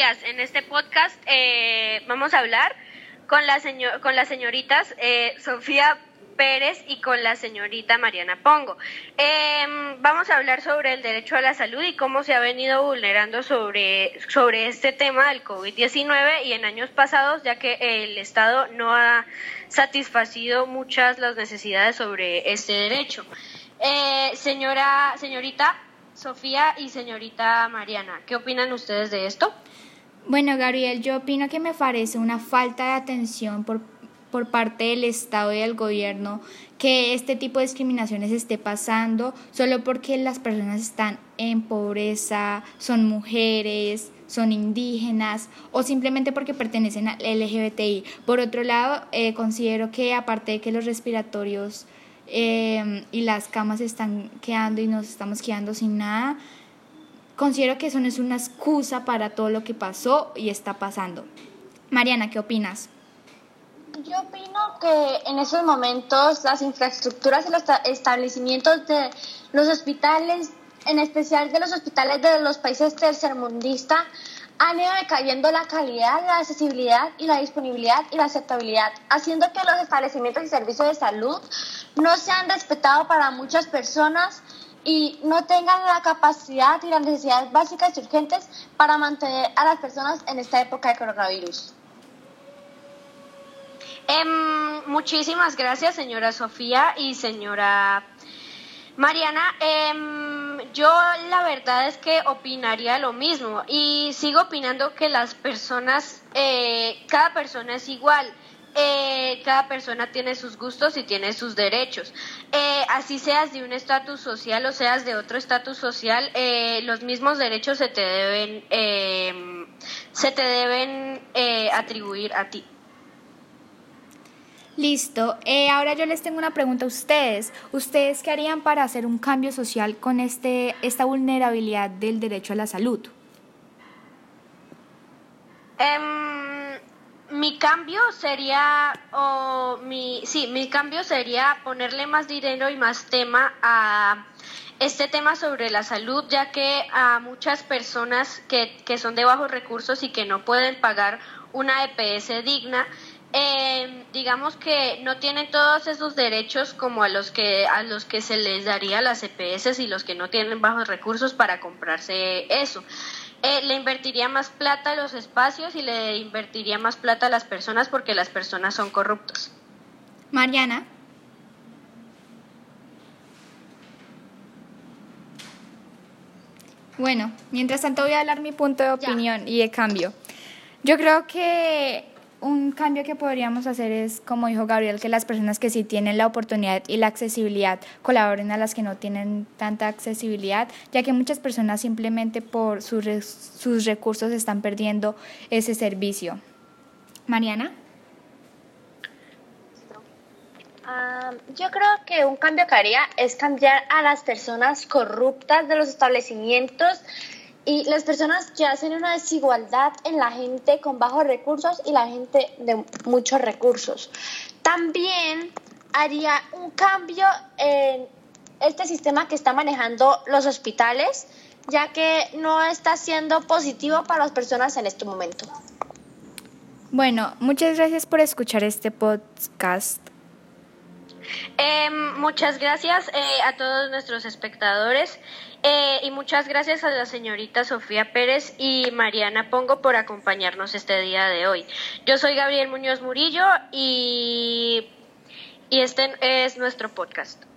En este podcast eh, vamos a hablar con, la señor, con las señoritas eh, Sofía Pérez y con la señorita Mariana Pongo. Em, vamos a hablar sobre el derecho a la salud y cómo se ha venido vulnerando sobre, sobre este tema del COVID-19 y en años pasados, ya que el Estado no ha satisfacido muchas las necesidades sobre este derecho. Eh, señora, señorita Sofía y señorita Mariana, ¿qué opinan ustedes de esto? Bueno, Gabriel, yo opino que me parece una falta de atención por por parte del Estado y del gobierno que este tipo de discriminaciones esté pasando solo porque las personas están en pobreza, son mujeres, son indígenas o simplemente porque pertenecen al LGBTI. Por otro lado, eh, considero que aparte de que los respiratorios eh, y las camas están quedando y nos estamos quedando sin nada, considero que eso no es una excusa para todo lo que pasó y está pasando. Mariana, ¿qué opinas? Yo opino que en esos momentos las infraestructuras y los establecimientos de los hospitales, en especial de los hospitales de los países tercermundistas, han ido decayendo la calidad, la accesibilidad y la disponibilidad y la aceptabilidad, haciendo que los establecimientos y servicios de salud no sean respetados para muchas personas y no tengan la capacidad y las necesidades básicas y urgentes para mantener a las personas en esta época de coronavirus. Em, muchísimas gracias, señora Sofía y señora Mariana. Em, yo la verdad es que opinaría lo mismo y sigo opinando que las personas, eh, cada persona es igual. Eh, cada persona tiene sus gustos y tiene sus derechos. Eh, así seas de un estatus social o seas de otro estatus social, los mismos derechos se te deben, se te deben atribuir a ti. Listo. Eh, ahora yo les tengo una pregunta a ustedes. ¿Ustedes qué harían para hacer un cambio social con este, esta vulnerabilidad del derecho a la salud? Em, mi cambio sería, o mi, sí, mi cambio sería ponerle más dinero y más tema a este tema sobre la salud, ya que a muchas personas que, que son de bajos recursos y que no pueden pagar una EPS digna, eh, digamos que no tienen todos esos derechos como a los que a los que se les daría las EPS y los que no tienen bajos recursos para comprarse eso. Eh, le invertiría más plata a los espacios y le invertiría más plata a las personas porque las personas son corruptos. Mariana. Bueno, mientras tanto voy a hablar mi punto de opinión y de cambio. Yo creo que un cambio que podríamos hacer es, como dijo Gabriel, que las personas que sí tienen la oportunidad y la accesibilidad colaboren a las que no tienen tanta accesibilidad, ya que muchas personas simplemente por sus, sus recursos están perdiendo ese servicio. Mariana. Ah, yo creo que un cambio que haría es cambiar a las personas corruptas de los establecimientos y las personas que hacen una desigualdad en la gente con bajos recursos y la gente de muchos recursos. También haría un cambio en este sistema que está manejando los hospitales, ya que no está siendo positivo para las personas en este momento. Bueno, muchas gracias por escuchar este podcast. Em, muchas gracias eh, a todos nuestros espectadores eh, y muchas gracias a la señorita Sofía Pérez y Mariana Pongo por acompañarnos este día de hoy. Yo soy Gabriel Muñoz Murillo y, y este es nuestro podcast.